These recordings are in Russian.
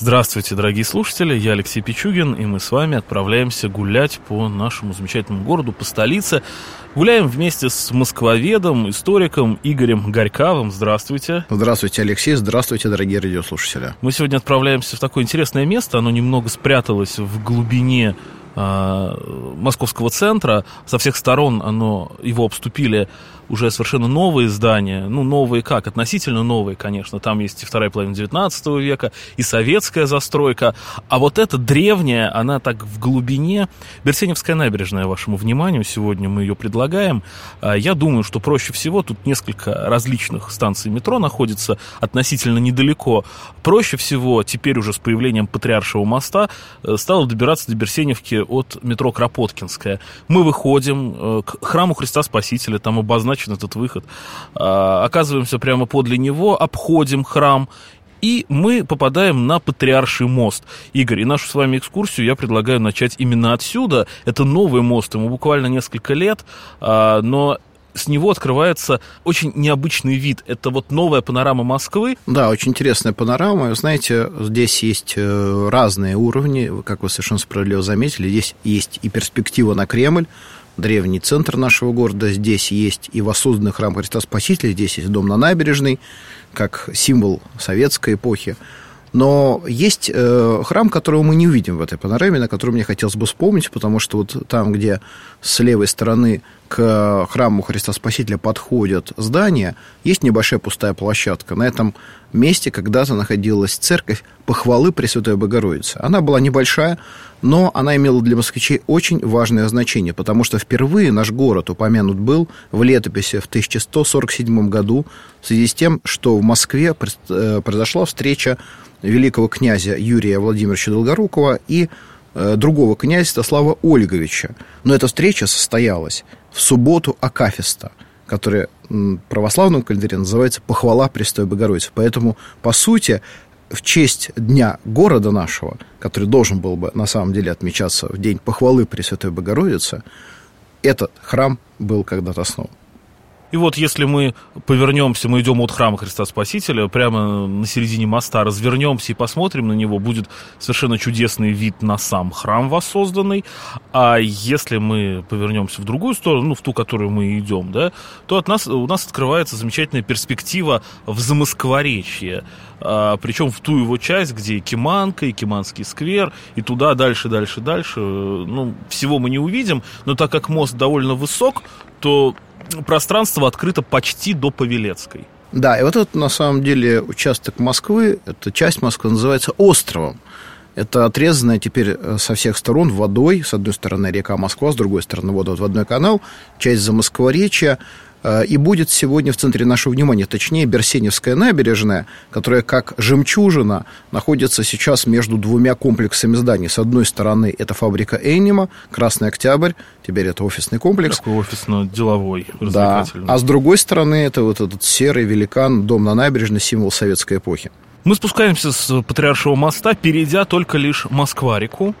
Здравствуйте, дорогие слушатели, я Алексей Пичугин, и мы с вами отправляемся гулять по нашему замечательному городу, по столице. Гуляем вместе с москвоведом, историком Игорем Горьковым. Здравствуйте. Здравствуйте, Алексей. Здравствуйте, дорогие радиослушатели. Мы сегодня отправляемся в такое интересное место. Оно немного спряталось в глубине э, московского центра. Со всех сторон оно, его обступили уже совершенно новые здания, ну, новые как, относительно новые, конечно, там есть и вторая половина 19 века, и советская застройка, а вот эта древняя, она так в глубине, Берсеневская набережная, вашему вниманию, сегодня мы ее предлагаем, а, я думаю, что проще всего, тут несколько различных станций метро находится относительно недалеко, проще всего теперь уже с появлением Патриаршего моста э, стало добираться до Берсеневки от метро Кропоткинская. Мы выходим э, к храму Христа Спасителя, там обозначено обозначен этот выход. А, оказываемся прямо подле него, обходим храм и мы попадаем на Патриарший мост. Игорь, и нашу с вами экскурсию я предлагаю начать именно отсюда. Это новый мост, ему буквально несколько лет, а, но с него открывается очень необычный вид. Это вот новая панорама Москвы. Да, очень интересная панорама. Знаете, здесь есть э, разные уровни, как вы совершенно справедливо заметили. Здесь есть и перспектива на Кремль, древний центр нашего города. Здесь есть и воссозданный храм Христа Спасителя, здесь есть дом на набережной, как символ советской эпохи. Но есть э, храм, которого мы не увидим в этой панораме, на который мне хотелось бы вспомнить, потому что вот там, где с левой стороны к храму Христа Спасителя подходят здания, есть небольшая пустая площадка. На этом месте когда-то находилась церковь похвалы Пресвятой Богородицы. Она была небольшая, но она имела для москвичей очень важное значение, потому что впервые наш город упомянут был в летописи в 1147 году в связи с тем, что в Москве э, произошла встреча великого князя Юрия Владимировича Долгорукова и э, другого князя Святослава Ольговича. Но эта встреча состоялась в субботу Акафиста, которая в православном календаре называется «Похвала Престой Богородицы». Поэтому, по сути, в честь дня города нашего, который должен был бы на самом деле отмечаться в день похвалы Пресвятой Богородицы, этот храм был когда-то основан. И вот если мы повернемся, мы идем от храма Христа Спасителя, прямо на середине моста развернемся и посмотрим на него, будет совершенно чудесный вид на сам храм воссозданный. А если мы повернемся в другую сторону, ну, в ту, которую мы идем, да, то от нас, у нас открывается замечательная перспектива в Замоскворечье. А, причем в ту его часть, где и Киманка, и Киманский сквер, и туда дальше, дальше, дальше. Ну, всего мы не увидим, но так как мост довольно высок, то пространство открыто почти до Павелецкой. Да, и вот этот, на самом деле, участок Москвы, эта часть Москвы называется островом. Это отрезанная теперь э, со всех сторон водой. С одной стороны река Москва, с другой стороны вода в одной канал. Часть Замоскворечья. Э, и будет сегодня в центре нашего внимания, точнее, Берсеневская набережная, которая как жемчужина находится сейчас между двумя комплексами зданий. С одной стороны, это фабрика Энима, Красный Октябрь, теперь это офисный комплекс. Такой офисно-деловой, Да, а с другой стороны, это вот этот серый великан, дом на набережной, символ советской эпохи. Мы спускаемся с Патриаршего моста, перейдя только лишь Москва-реку,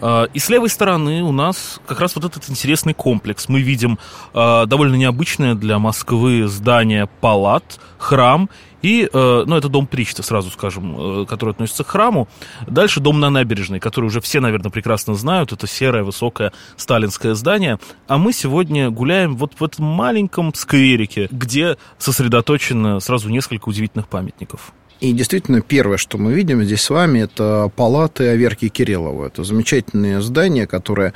а, и с левой стороны у нас как раз вот этот интересный комплекс. Мы видим а, довольно необычное для Москвы здание палат, храм и, э, ну, это дом Причта, сразу скажем, э, который относится к храму. Дальше дом на набережной, который уже все, наверное, прекрасно знают. Это серое, высокое сталинское здание. А мы сегодня гуляем вот в этом маленьком скверике, где сосредоточено сразу несколько удивительных памятников. И действительно, первое, что мы видим здесь с вами, это палаты Аверки Кириллова. Это замечательное здание, которое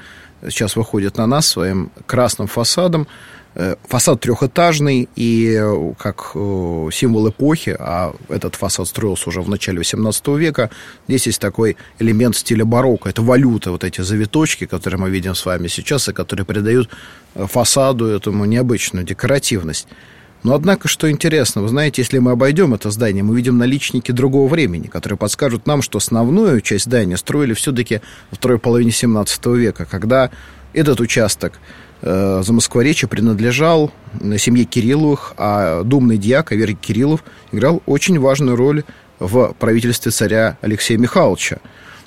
сейчас выходит на нас своим красным фасадом. Э, фасад трехэтажный и э, как э, символ эпохи, а этот фасад строился уже в начале XVIII века, здесь есть такой элемент стиля барокко. Это валюта, вот эти завиточки, которые мы видим с вами сейчас, и которые придают фасаду этому необычную декоративность. Но, однако, что интересно, вы знаете, если мы обойдем это здание, мы видим наличники другого времени, которые подскажут нам, что основную часть здания строили все-таки во второй половине 17 века, когда этот участок э, Замоскворечья принадлежал семье Кирилловых, а думный дьяк Аверий Кириллов играл очень важную роль в правительстве царя Алексея Михайловича.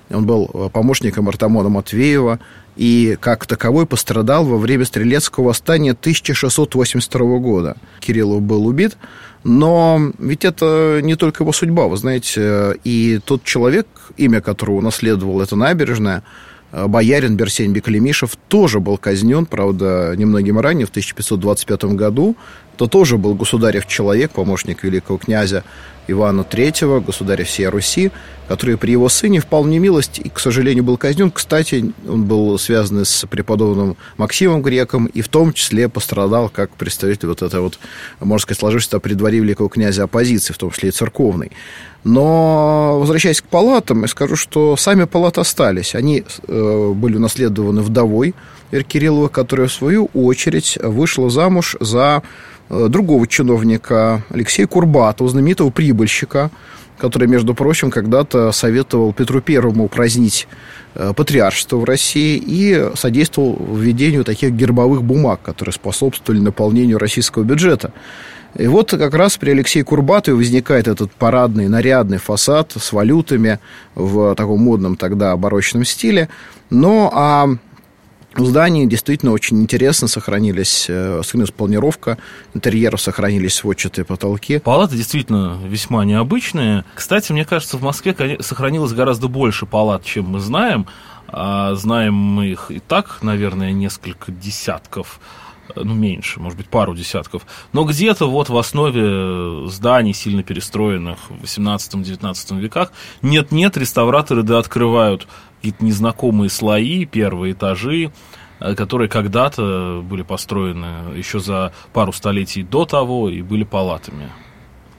Он был помощником Артамона Матвеева и как таковой пострадал во время Стрелецкого восстания 1682 года. Кириллов был убит, но ведь это не только его судьба, вы знаете, и тот человек, имя которого унаследовал эта набережная, боярин Берсень Беклемишев тоже был казнен, правда, немногим ранее, в 1525 году. То тоже был государев человек, помощник великого князя Ивана III, государя всей Руси, который при его сыне впал в немилость и, к сожалению, был казнен. Кстати, он был связан с преподобным Максимом Греком и в том числе пострадал как представитель вот этой вот, можно сказать, сложившейся при дворе великого князя оппозиции, в том числе и церковной. Но, возвращаясь к палатам, я скажу, что сами палаты остались. Они э, были унаследованы вдовой Кириллова, которая, в свою очередь, вышла замуж за другого чиновника, Алексея Курбатова, знаменитого прибыльщика, который, между прочим, когда-то советовал Петру Первому упразднить э, патриаршество в России и содействовал введению таких гербовых бумаг, которые способствовали наполнению российского бюджета. И вот как раз при Алексее Курбатове возникает этот парадный, нарядный фасад с валютами в таком модном тогда барочном стиле. Но а в здании действительно очень интересно сохранились, э, сохранилась планировка интерьеров, сохранились сводчатые потолки. Палаты действительно весьма необычные. Кстати, мне кажется, в Москве сохранилось гораздо больше палат, чем мы знаем. А знаем мы их и так, наверное, несколько десятков э, ну, меньше, может быть, пару десятков. Но где-то вот в основе зданий, сильно перестроенных в 18-19 веках, нет-нет, реставраторы да открывают какие-то незнакомые слои, первые этажи, э, которые когда-то были построены еще за пару столетий до того и были палатами.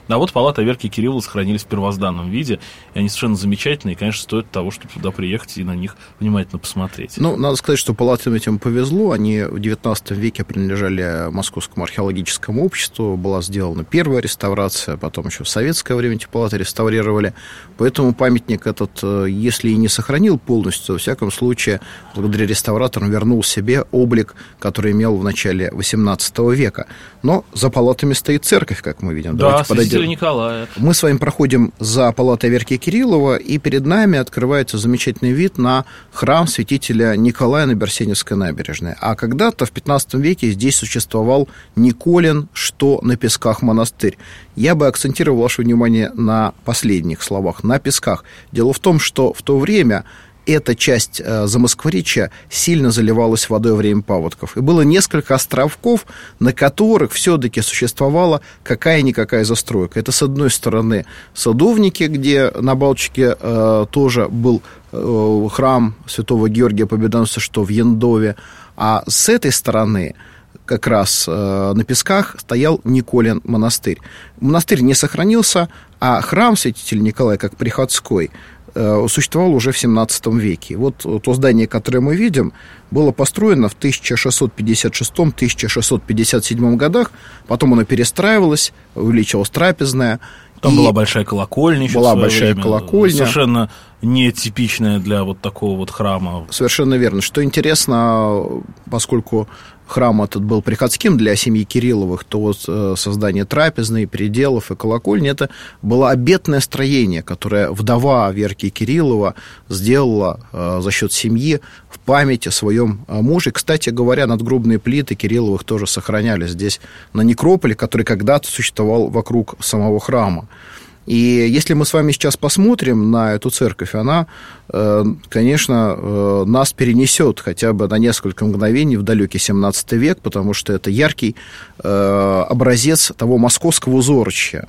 А вот палаты Верки Кириллова сохранились в первозданном виде, и они совершенно замечательные, и, конечно, стоит того, чтобы туда приехать и на них внимательно посмотреть. Ну, надо сказать, что палатам этим повезло. Они в XIX веке принадлежали Московскому археологическому обществу, была сделана первая реставрация, потом еще в советское время эти палаты реставрировали. Поэтому памятник этот, э, если и не сохранил полностью, то, во всяком случае, благодаря реставраторам вернул себе облик, который имел в начале XVIII века. Но за палатами стоит церковь, как мы видим. Да, Давайте подойдем святителя Николая. Мы с вами проходим за палатой Верки Кириллова, и перед нами открывается замечательный вид на храм святителя Николая на Берсеневской набережной. А когда-то в 15 веке здесь существовал Николин, что на песках монастырь. Я бы акцентировал ваше внимание на последних словах, на песках. Дело в том, что в то время эта часть э, Замоскворечья сильно заливалась водой во время паводков. И было несколько островков, на которых все-таки существовала какая-никакая застройка. Это, с одной стороны, садовники, где на Балчике э, тоже был э, храм святого Георгия Победоносца, что в Яндове. А с этой стороны как раз э, на Песках стоял Николин монастырь. Монастырь не сохранился, а храм святителя Николая, как приходской, существовал уже в 17 веке. Вот то здание, которое мы видим, было построено в 1656-1657 годах, потом оно перестраивалось, увеличилась трапезная. Там была большая колокольня. Была большая время, колокольня. Совершенно нетипичная для вот такого вот храма. Совершенно верно. Что интересно, поскольку храм этот был приходским для семьи Кирилловых, то вот э, создание трапезной, пределов и колокольни, это было обетное строение, которое вдова Верки Кириллова сделала э, за счет семьи в память о своем э, муже. Кстати говоря, надгробные плиты Кирилловых тоже сохранялись здесь на некрополе, который когда-то существовал вокруг самого храма. И если мы с вами сейчас посмотрим на эту церковь, она, э, конечно, э, нас перенесет хотя бы на несколько мгновений в далекий 17 век, потому что это яркий э, образец того московского узорчия,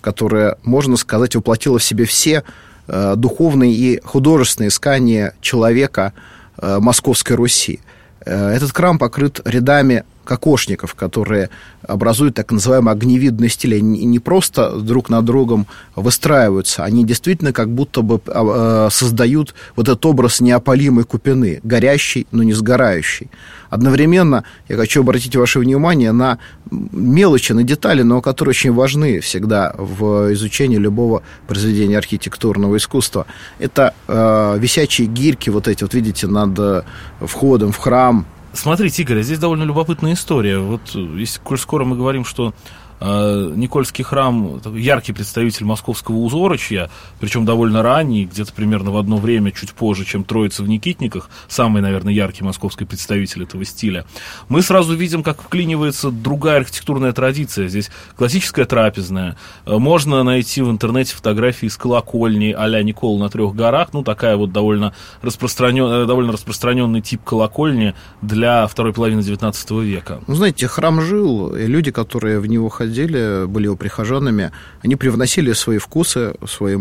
которое, можно сказать, воплотило в себе все духовные и художественные искания человека Московской Руси. Этот храм покрыт рядами кокошников, которые образуют так называемый огневидный стиль. Они не просто друг на другом выстраиваются, они действительно как будто бы а, а, создают вот этот образ неопалимой купины, горящий, но не сгорающий. Одновременно я хочу обратить ваше внимание на мелочи, на детали, но которые очень важны всегда в изучении любого произведения архитектурного искусства. Это э, висячие гирьки, вот эти, вот видите, над входом в храм, Смотрите, Игорь, здесь довольно любопытная история. Вот если коль скоро мы говорим, что Э, Никольский храм яркий представитель московского узорочья, причем довольно ранний, где-то примерно в одно время, чуть позже, чем Троица в Никитниках, самый, наверное, яркий московский представитель этого стиля. Мы сразу видим, как вклинивается другая архитектурная традиция. Здесь классическая трапезная. Э, можно найти в интернете фотографии из колокольни а-ля Никол на трех горах. Ну, такая вот довольно, распространен, э, довольно распространенный тип колокольни для второй половины XIX века. Ну, знаете, храм жил, и люди, которые в него ходили, были его прихожанами, они привносили свои вкусы, свои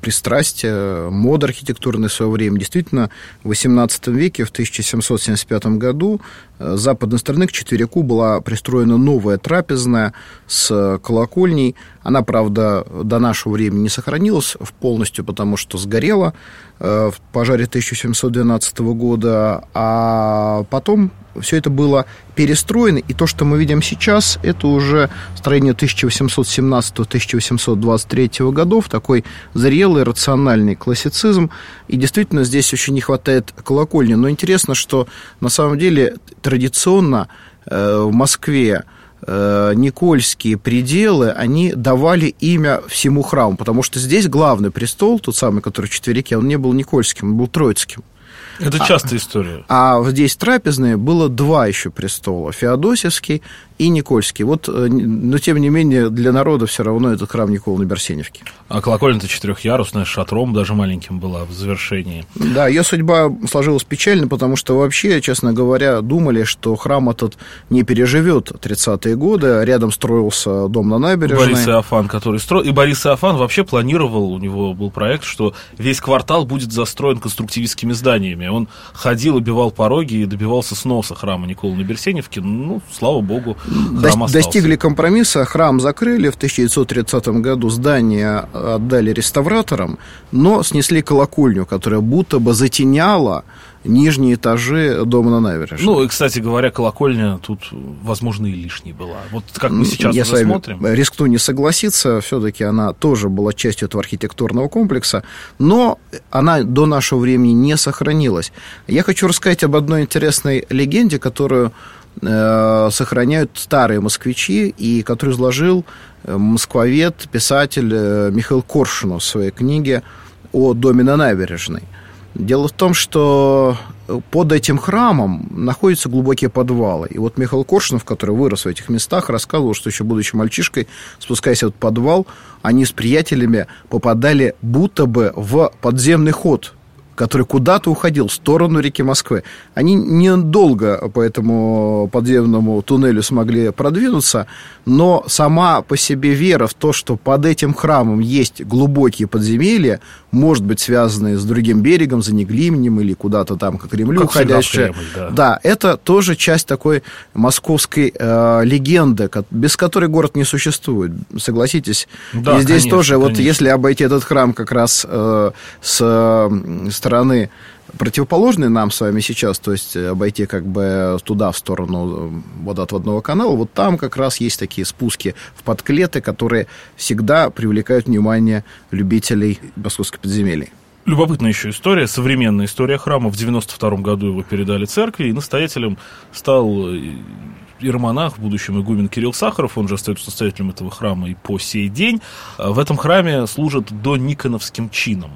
пристрастия, мод архитектурный в свое время. Действительно, в XVIII веке, в 1775 году, с западной стороны к четверику была пристроена новая трапезная с колокольней. Она, правда, до нашего времени не сохранилась полностью, потому что сгорела э, в пожаре 1712 года, а потом все это было перестроено, и то, что мы видим сейчас, это уже строение 1817-1823 годов, такой зрелый, рациональный классицизм, и действительно здесь очень не хватает колокольни. Но интересно, что на самом деле традиционно э, в Москве э, Никольские пределы, они давали имя всему храму, потому что здесь главный престол, тот самый, который в четверике, он не был Никольским, он был Троицким. Это частая а, история. А здесь трапезные было два еще престола. Феодосевский и Никольский. Вот, э, но тем не менее, для народа все равно этот храм Никола на Берсеневке. А колокольня-то четырехъярусная, с шатром даже маленьким была в завершении. Да, ее судьба сложилась печально, потому что вообще, честно говоря, думали, что храм этот не переживет 30-е годы. Рядом строился дом на набережной. Борис Иофан, который строил. И Борис Иофан вообще планировал, у него был проект, что весь квартал будет застроен конструктивистскими зданиями. Он ходил, убивал пороги и добивался сноса храма Никола на Берсеневке. Ну, слава богу, Храм Достигли компромисса, храм закрыли в 1930 году, здание отдали реставраторам, но снесли колокольню, которая будто бы затеняла нижние этажи дома на набережной. Ну, и, кстати говоря, колокольня тут, возможно, и лишней была. Вот как мы сейчас Я смотрим. рискну не согласиться, все-таки она тоже была частью этого архитектурного комплекса, но она до нашего времени не сохранилась. Я хочу рассказать об одной интересной легенде, которую сохраняют старые москвичи, и который изложил э, москвовед, писатель э, Михаил Коршунов в своей книге о доме на набережной. Дело в том, что под этим храмом находятся глубокие подвалы. И вот Михаил Коршунов, который вырос в этих местах, рассказывал, что еще будучи мальчишкой, спускаясь в этот подвал, они с приятелями попадали будто бы в подземный ход который куда-то уходил в сторону реки Москвы. Они недолго по этому подземному туннелю смогли продвинуться, но сама по себе вера в то, что под этим храмом есть глубокие подземелья, может быть, связанные с другим берегом, за Неглименем или куда-то там к Кремлю как уходящие. Кремль, да. да, это тоже часть такой московской э, легенды, без которой город не существует, согласитесь. Да, И здесь конечно, тоже, конечно. вот если обойти этот храм как раз э, с, с стороны противоположной нам с вами сейчас, то есть обойти как бы туда, в сторону водоотводного канала, вот там как раз есть такие спуски в подклеты, которые всегда привлекают внимание любителей московских подземелий. Любопытная еще история, современная история храма. В 92 году его передали церкви, и настоятелем стал иеромонах, в будущем игумен Кирилл Сахаров, он же остается настоятелем этого храма и по сей день. В этом храме служат до Никоновским чином.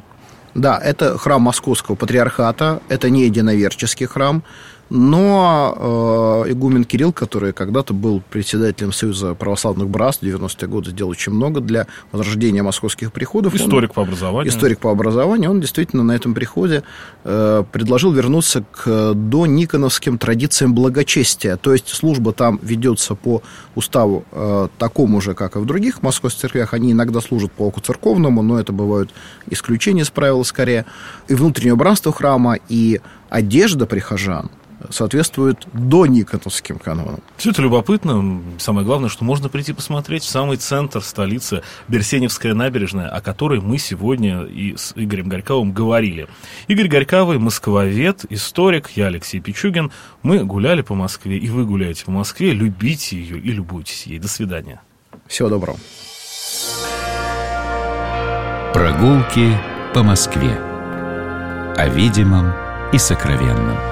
Да, это храм Московского патриархата, это не единоверческий храм, но э, игумен Кирилл, который когда-то был председателем Союза православных братств, в 90-е годы сделал очень много для возрождения московских приходов. Историк он, по образованию. Историк по образованию. Он действительно на этом приходе э, предложил вернуться к до Никоновским традициям благочестия. То есть служба там ведется по уставу э, такому же, как и в других московских церквях. Они иногда служат по оку церковному, но это бывают исключения из правил скорее. И внутреннее убранство храма, и одежда прихожан – соответствует до Никоновским канонам. Все это любопытно. Самое главное, что можно прийти посмотреть в самый центр столицы, Берсеневская набережная, о которой мы сегодня и с Игорем Горьковым говорили. Игорь Горьковый, москвовед, историк, я Алексей Пичугин. Мы гуляли по Москве, и вы гуляете по Москве. Любите ее и любуйтесь ей. До свидания. Всего доброго. Прогулки по Москве. О видимом и сокровенном.